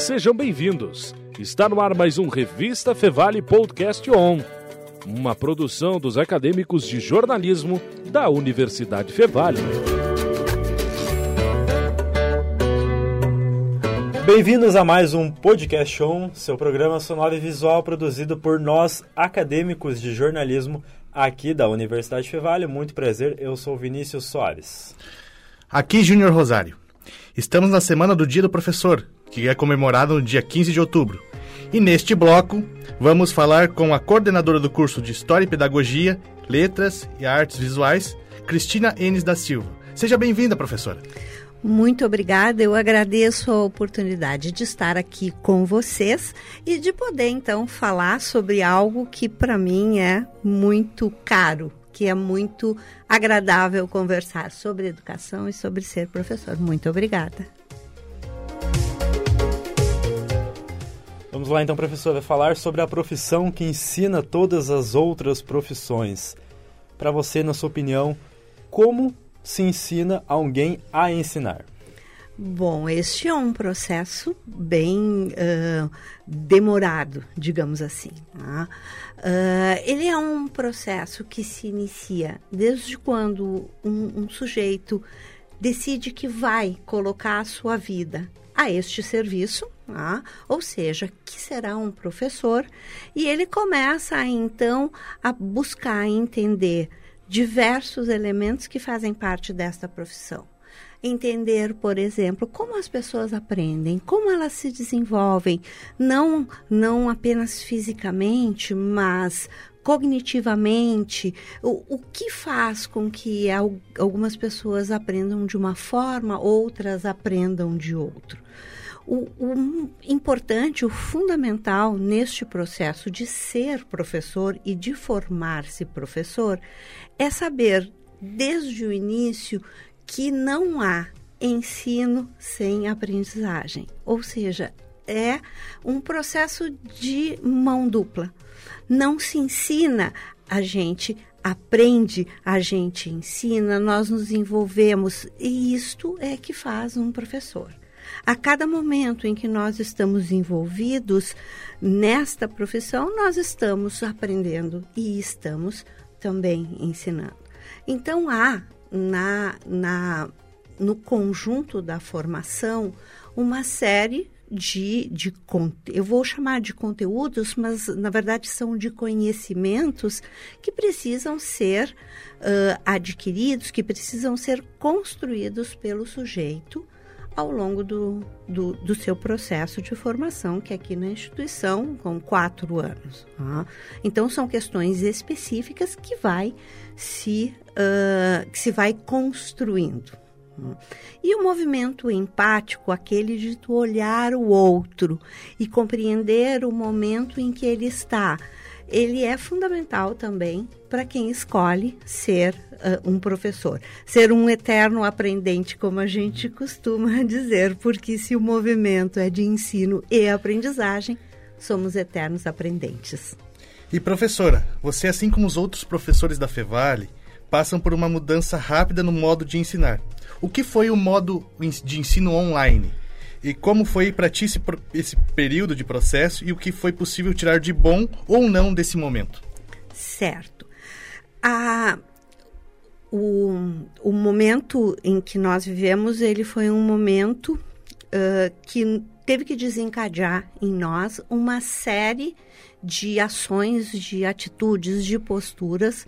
Sejam bem-vindos. Está no ar mais um Revista Fevale Podcast On, uma produção dos acadêmicos de jornalismo da Universidade Fevale. Bem-vindos a mais um Podcast On, seu programa sonoro e visual produzido por nós, acadêmicos de jornalismo aqui da Universidade Fevale. Muito prazer, eu sou Vinícius Soares. Aqui, Júnior Rosário. Estamos na Semana do Dia do Professor, que é comemorado no dia 15 de outubro. E neste bloco, vamos falar com a coordenadora do curso de História e Pedagogia, Letras e Artes Visuais, Cristina Enes da Silva. Seja bem-vinda, professora. Muito obrigada, eu agradeço a oportunidade de estar aqui com vocês e de poder então falar sobre algo que para mim é muito caro, que é muito agradável conversar sobre educação e sobre ser professor. Muito obrigada. Vamos lá então, professora, falar sobre a profissão que ensina todas as outras profissões. Para você, na sua opinião, como se ensina alguém a ensinar? Bom, este é um processo bem uh, demorado, digamos assim. Uh, ele é um processo que se inicia desde quando um, um sujeito decide que vai colocar a sua vida a este serviço, ah, ou seja, que será um professor, e ele começa então a buscar entender diversos elementos que fazem parte desta profissão. Entender, por exemplo, como as pessoas aprendem, como elas se desenvolvem, não, não apenas fisicamente, mas cognitivamente, o, o que faz com que algumas pessoas aprendam de uma forma, outras aprendam de outro. O, o, importante, o fundamental neste processo de ser professor e de formar-se professor é saber desde o início que não há ensino sem aprendizagem. Ou seja, é um processo de mão dupla. Não se ensina, a gente aprende, a gente ensina, nós nos envolvemos e isto é que faz um professor. A cada momento em que nós estamos envolvidos nesta profissão, nós estamos aprendendo e estamos também ensinando. Então há na, na no conjunto da formação uma série de, de eu vou chamar de conteúdos, mas na verdade são de conhecimentos que precisam ser uh, adquiridos, que precisam ser construídos pelo sujeito ao longo do, do, do, seu processo de formação, que é aqui na instituição, com quatro anos. Tá? Então, são questões específicas que vai se, uh, que se vai construindo. E o movimento empático, aquele de tu olhar o outro e compreender o momento em que ele está, ele é fundamental também para quem escolhe ser uh, um professor, ser um eterno aprendente, como a gente costuma dizer, porque se o movimento é de ensino e aprendizagem, somos eternos aprendentes. E professora, você, assim como os outros professores da Fevale, passam por uma mudança rápida no modo de ensinar. O que foi o modo de ensino online? E como foi para ti esse, esse período de processo e o que foi possível tirar de bom ou não desse momento? Certo. A, o, o momento em que nós vivemos, ele foi um momento uh, que teve que desencadear em nós uma série de ações, de atitudes, de posturas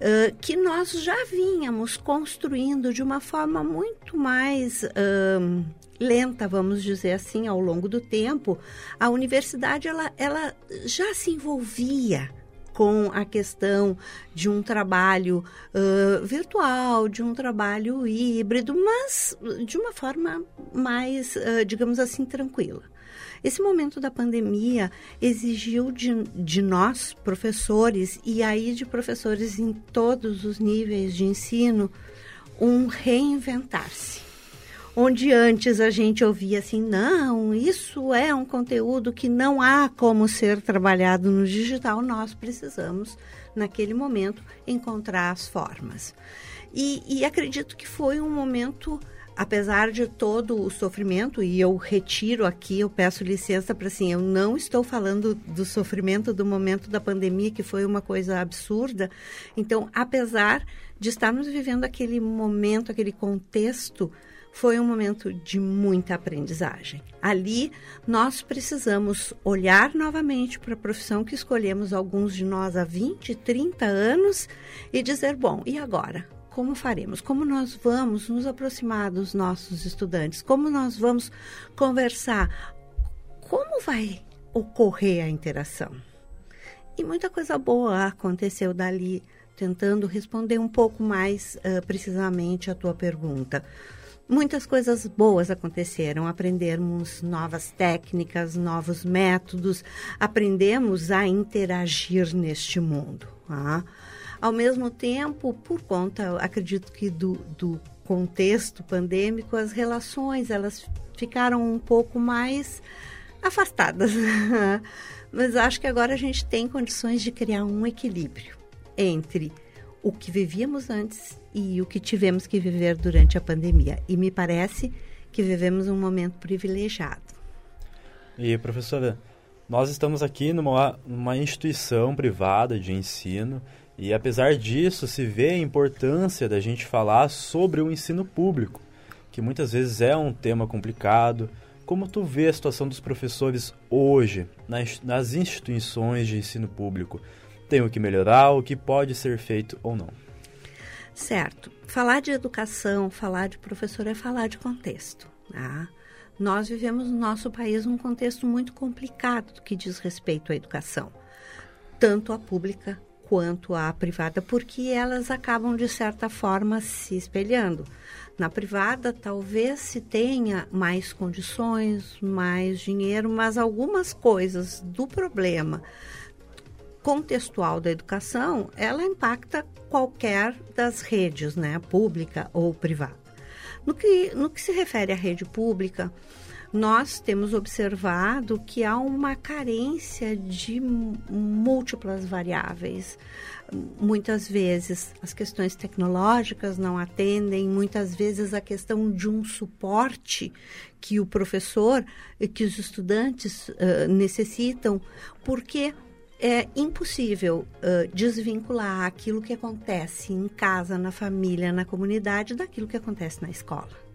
uh, que nós já vínhamos construindo de uma forma muito mais uh, lenta, vamos dizer assim, ao longo do tempo, a universidade ela, ela já se envolvia com a questão de um trabalho uh, virtual, de um trabalho híbrido, mas de uma forma mais, uh, digamos assim, tranquila. Esse momento da pandemia exigiu de, de nós, professores, e aí de professores em todos os níveis de ensino, um reinventar-se onde antes a gente ouvia assim, não, isso é um conteúdo que não há como ser trabalhado no digital, nós precisamos, naquele momento, encontrar as formas. E, e acredito que foi um momento apesar de todo o sofrimento, e eu retiro aqui, eu peço licença para assim, eu não estou falando do sofrimento do momento da pandemia, que foi uma coisa absurda. Então, apesar de estarmos vivendo aquele momento, aquele contexto, foi um momento de muita aprendizagem. Ali, nós precisamos olhar novamente para a profissão que escolhemos, alguns de nós há 20, 30 anos, e dizer: bom, e agora? como faremos? Como nós vamos nos aproximar dos nossos estudantes? Como nós vamos conversar? Como vai ocorrer a interação? E muita coisa boa aconteceu dali, tentando responder um pouco mais uh, precisamente a tua pergunta. Muitas coisas boas aconteceram, aprendemos novas técnicas, novos métodos, aprendemos a interagir neste mundo. Tá? Ao mesmo tempo, por conta, acredito que do, do contexto pandêmico, as relações elas ficaram um pouco mais afastadas. Mas acho que agora a gente tem condições de criar um equilíbrio entre o que vivíamos antes e o que tivemos que viver durante a pandemia. E me parece que vivemos um momento privilegiado. E, professora, nós estamos aqui numa, numa instituição privada de ensino e apesar disso, se vê a importância da gente falar sobre o ensino público, que muitas vezes é um tema complicado. Como tu vê a situação dos professores hoje nas, nas instituições de ensino público? Tem o que melhorar, o que pode ser feito ou não? Certo. Falar de educação, falar de professor é falar de contexto. Tá? Nós vivemos no nosso país um contexto muito complicado do que diz respeito à educação, tanto a pública quanto à privada, porque elas acabam, de certa forma, se espelhando. Na privada, talvez se tenha mais condições, mais dinheiro, mas algumas coisas do problema contextual da educação, ela impacta qualquer das redes, né, pública ou privada. No que, no que se refere à rede pública, nós temos observado que há uma carência de múltiplas variáveis. Muitas vezes as questões tecnológicas não atendem, muitas vezes a questão de um suporte que o professor, que os estudantes uh, necessitam, porque é impossível uh, desvincular aquilo que acontece em casa, na família, na comunidade, daquilo que acontece na escola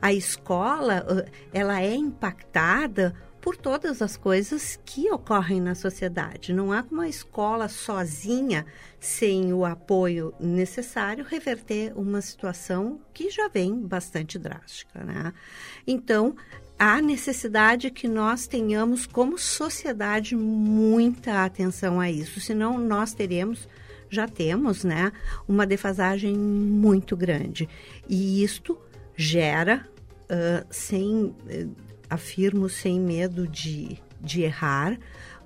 a escola ela é impactada por todas as coisas que ocorrem na sociedade. Não há como a escola sozinha, sem o apoio necessário, reverter uma situação que já vem bastante drástica. Né? Então, há necessidade que nós tenhamos, como sociedade, muita atenção a isso, senão nós teremos já temos, né, uma defasagem muito grande. E isto gera, uh, sem, afirmo sem medo de, de errar,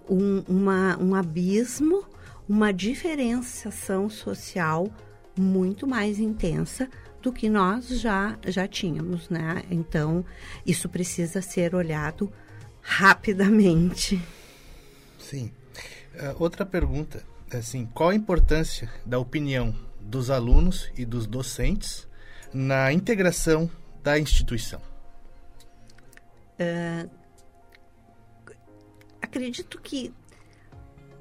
um, uma, um abismo, uma diferenciação social muito mais intensa do que nós já, já tínhamos, né? Então, isso precisa ser olhado rapidamente. Sim. Uh, outra pergunta, assim, qual a importância da opinião dos alunos e dos docentes na integração da instituição? Uh, acredito que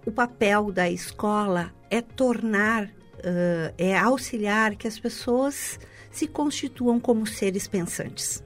o papel da escola é tornar, uh, é auxiliar que as pessoas se constituam como seres pensantes.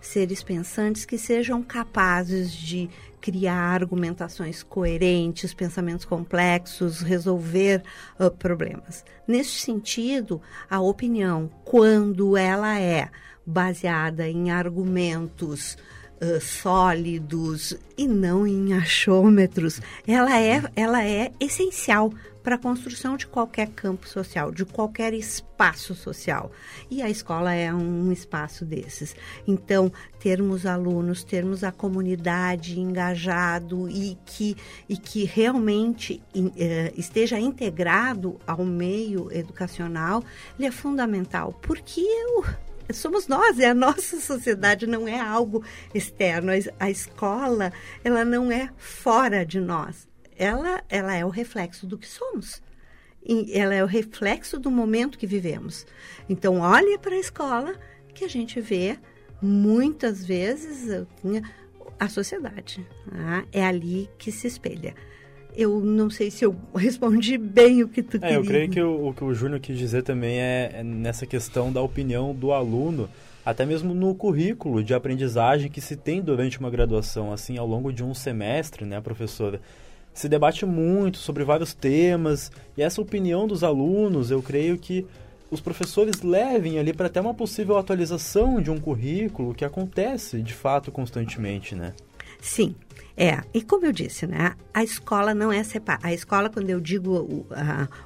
Seres pensantes que sejam capazes de criar argumentações coerentes, pensamentos complexos, resolver uh, problemas. Neste sentido, a opinião, quando ela é baseada em argumentos uh, sólidos e não em achômetros, ela é, ela é essencial para a construção de qualquer campo social, de qualquer espaço social. E a escola é um espaço desses. Então, termos alunos, termos a comunidade engajado e que, e que realmente uh, esteja integrado ao meio educacional, ele é fundamental, porque eu somos nós, é a nossa sociedade, não é algo externo. A escola, ela não é fora de nós. Ela, ela é o reflexo do que somos. ela é o reflexo do momento que vivemos. Então, olhe para a escola que a gente vê muitas vezes a sociedade. Tá? É ali que se espelha. Eu não sei se eu respondi bem o que tu é, queria. Eu creio que o, o que o Júnior quis dizer também é, é nessa questão da opinião do aluno, até mesmo no currículo de aprendizagem que se tem durante uma graduação, assim, ao longo de um semestre, né, professora? Se debate muito sobre vários temas, e essa opinião dos alunos, eu creio que os professores levem ali para até uma possível atualização de um currículo que acontece de fato constantemente, né? Sim, é, e como eu disse, né, a escola não é separada. A escola, quando eu digo o,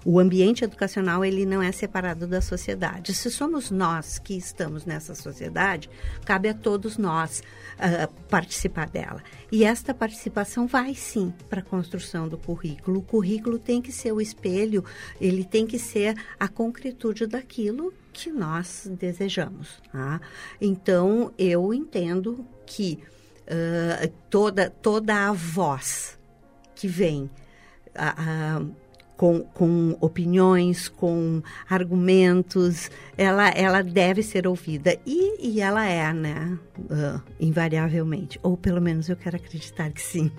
o ambiente educacional, ele não é separado da sociedade. Se somos nós que estamos nessa sociedade, cabe a todos nós uh, participar dela. E esta participação vai sim para a construção do currículo. O currículo tem que ser o espelho, ele tem que ser a concretude daquilo que nós desejamos. Tá? Então, eu entendo que uh, toda, toda a voz que vem uh, uh, com, com opiniões, com argumentos, ela, ela deve ser ouvida. E, e ela é, né? invariavelmente. Ou pelo menos eu quero acreditar que sim.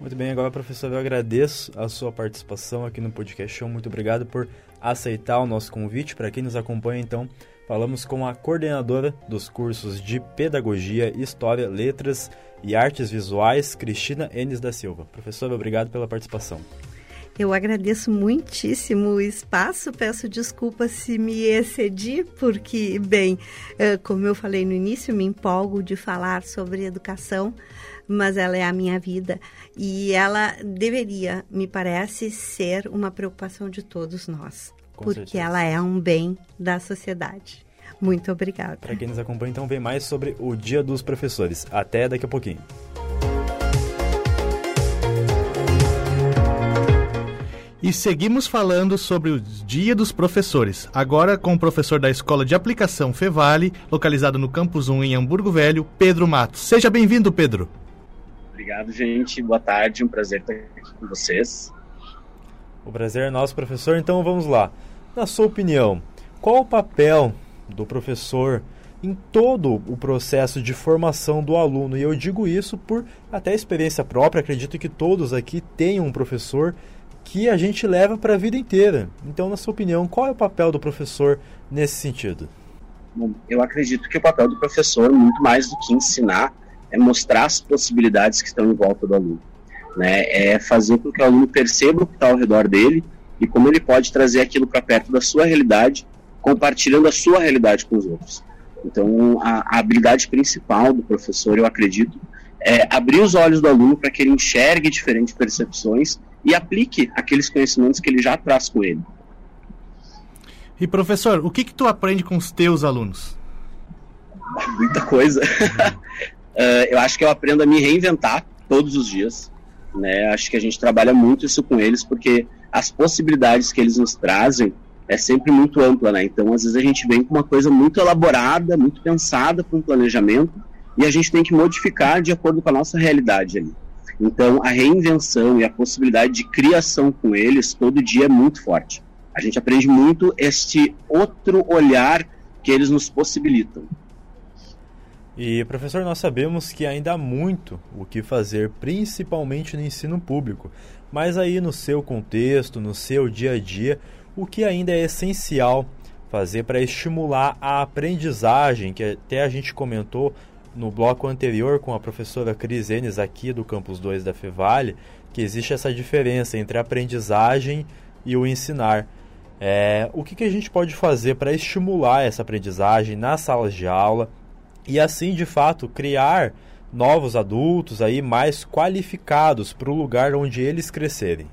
Muito bem, agora, professor, eu agradeço a sua participação aqui no Podcast Show. Muito obrigado por aceitar o nosso convite. Para quem nos acompanha, então, falamos com a coordenadora dos cursos de Pedagogia, História, Letras e Artes Visuais, Cristina Enes da Silva. Professora, obrigado pela participação. Eu agradeço muitíssimo o espaço, peço desculpas se me excedi, porque, bem, eh, como eu falei no início, me empolgo de falar sobre educação, mas ela é a minha vida e ela deveria, me parece, ser uma preocupação de todos nós, Com porque certeza. ela é um bem da sociedade. Muito obrigada. Para quem nos acompanha, então, vem mais sobre o Dia dos Professores. Até daqui a pouquinho. E seguimos falando sobre o Dia dos Professores, agora com o professor da Escola de Aplicação Fevale, localizado no Campus 1 em Hamburgo Velho, Pedro Matos. Seja bem-vindo, Pedro. Obrigado, gente. Boa tarde, um prazer estar aqui com vocês. O prazer é nosso, professor. Então vamos lá. Na sua opinião, qual o papel do professor em todo o processo de formação do aluno. E eu digo isso por até experiência própria, acredito que todos aqui têm um professor que a gente leva para a vida inteira. Então, na sua opinião, qual é o papel do professor nesse sentido? Bom, eu acredito que o papel do professor, muito mais do que ensinar, é mostrar as possibilidades que estão em volta do aluno. Né? É fazer com que o aluno perceba o que está ao redor dele e como ele pode trazer aquilo para perto da sua realidade compartilhando a sua realidade com os outros. Então, a, a habilidade principal do professor, eu acredito, é abrir os olhos do aluno para que ele enxergue diferentes percepções e aplique aqueles conhecimentos que ele já traz com ele. E professor, o que que tu aprende com os teus alunos? Muita coisa. uh, eu acho que eu aprendo a me reinventar todos os dias. Né? Acho que a gente trabalha muito isso com eles porque as possibilidades que eles nos trazem é sempre muito ampla, né? Então, às vezes a gente vem com uma coisa muito elaborada, muito pensada para um planejamento e a gente tem que modificar de acordo com a nossa realidade ali. Então, a reinvenção e a possibilidade de criação com eles todo dia é muito forte. A gente aprende muito este outro olhar que eles nos possibilitam. E, professor, nós sabemos que ainda há muito o que fazer, principalmente no ensino público. Mas aí, no seu contexto, no seu dia a dia, o que ainda é essencial fazer para estimular a aprendizagem, que até a gente comentou no bloco anterior com a professora Cris Enes aqui do Campus 2 da Fevale, que existe essa diferença entre a aprendizagem e o ensinar. É, o que, que a gente pode fazer para estimular essa aprendizagem nas salas de aula e assim, de fato, criar novos adultos aí mais qualificados para o lugar onde eles crescerem?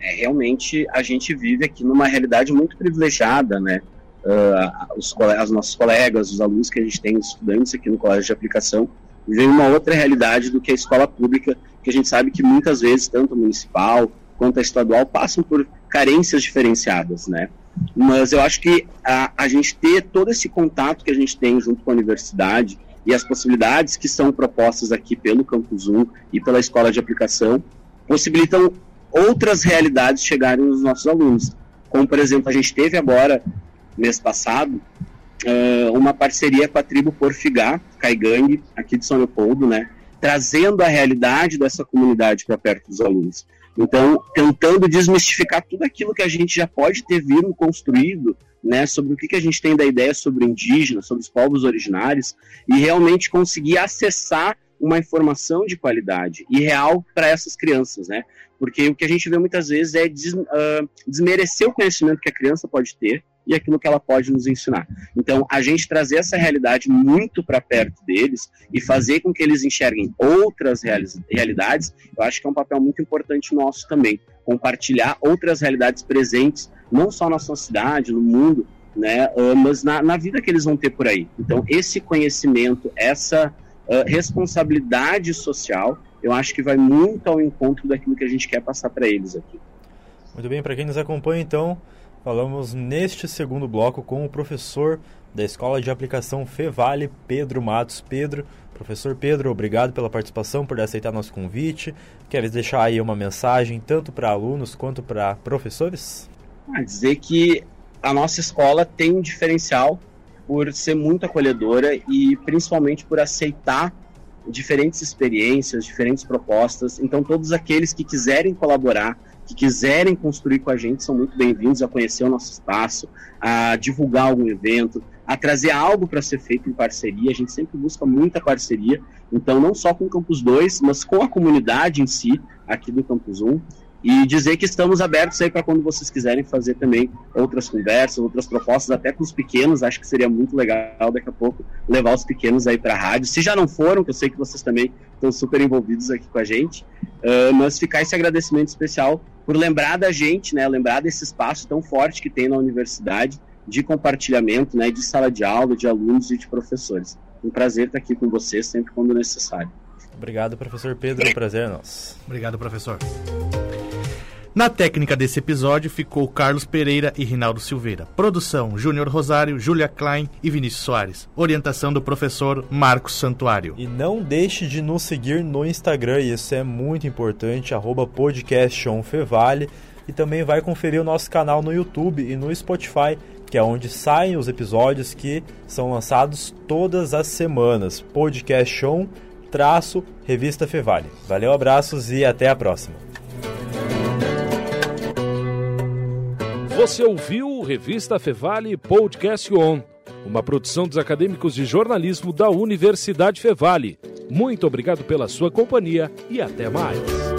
é, realmente a gente vive aqui numa realidade muito privilegiada, né? Uh, os, os nossos colegas, os alunos que a gente tem, os estudantes aqui no colégio de aplicação, vivem uma outra realidade do que a escola pública, que a gente sabe que muitas vezes, tanto municipal quanto a estadual, passam por carências diferenciadas, né? Mas eu acho que a, a gente ter todo esse contato que a gente tem junto com a universidade e as possibilidades que são propostas aqui pelo Campus 1 e pela escola de aplicação possibilitam outras realidades chegarem nos nossos alunos. Como, por exemplo, a gente teve agora, mês passado, uma parceria com a tribo Porfigá, Caigangue, aqui de São Leopoldo, né? Trazendo a realidade dessa comunidade para perto dos alunos. Então, tentando desmistificar tudo aquilo que a gente já pode ter vindo construído, né, sobre o que, que a gente tem da ideia sobre indígenas, sobre os povos originários, e realmente conseguir acessar uma informação de qualidade e real para essas crianças, né? Porque o que a gente vê muitas vezes é des, uh, desmerecer o conhecimento que a criança pode ter e aquilo que ela pode nos ensinar. Então, a gente trazer essa realidade muito para perto deles e fazer com que eles enxerguem outras realidades, eu acho que é um papel muito importante nosso também. Compartilhar outras realidades presentes, não só na sua cidade, no mundo, né, ah, mas na, na vida que eles vão ter por aí. Então, esse conhecimento, essa uh, responsabilidade social, eu acho que vai muito ao encontro daquilo que a gente quer passar para eles aqui. Muito bem, para quem nos acompanha, então, falamos neste segundo bloco com o professor da Escola de Aplicação Fevale, Pedro Matos. Pedro, professor Pedro, obrigado pela participação, por aceitar nosso convite. Queres deixar aí uma mensagem tanto para alunos quanto para professores? Ah, dizer que a nossa escola tem um diferencial por ser muito acolhedora e principalmente por aceitar diferentes experiências, diferentes propostas. Então, todos aqueles que quiserem colaborar, que quiserem construir com a gente, são muito bem-vindos a conhecer o nosso espaço, a divulgar algum evento, a trazer algo para ser feito em parceria. A gente sempre busca muita parceria, então, não só com o Campus 2, mas com a comunidade em si, aqui do Campus 1 e dizer que estamos abertos aí para quando vocês quiserem fazer também outras conversas, outras propostas, até com os pequenos. Acho que seria muito legal daqui a pouco levar os pequenos aí para a rádio. Se já não foram, que eu sei que vocês também estão super envolvidos aqui com a gente, uh, mas ficar esse agradecimento especial por lembrar da gente, né, lembrar desse espaço tão forte que tem na universidade de compartilhamento, né, de sala de aula, de alunos e de professores. Um prazer estar aqui com vocês sempre quando necessário. Obrigado, professor Pedro. Um prazer é nosso. Obrigado, professor. Na técnica desse episódio ficou Carlos Pereira e Rinaldo Silveira. Produção: Júnior Rosário, Júlia Klein e Vinícius Soares. Orientação do professor Marcos Santuário. E não deixe de nos seguir no Instagram, isso é muito importante, arroba podcastfevale. E também vai conferir o nosso canal no YouTube e no Spotify, que é onde saem os episódios que são lançados todas as semanas. Podcast On, traço, Revista Fevale. Valeu, abraços e até a próxima. Você ouviu Revista Fevale Podcast On, uma produção dos acadêmicos de jornalismo da Universidade Fevale. Muito obrigado pela sua companhia e até mais.